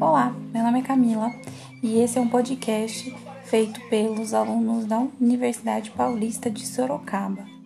Olá, meu nome é Camila e esse é um podcast feito pelos alunos da Universidade Paulista de Sorocaba.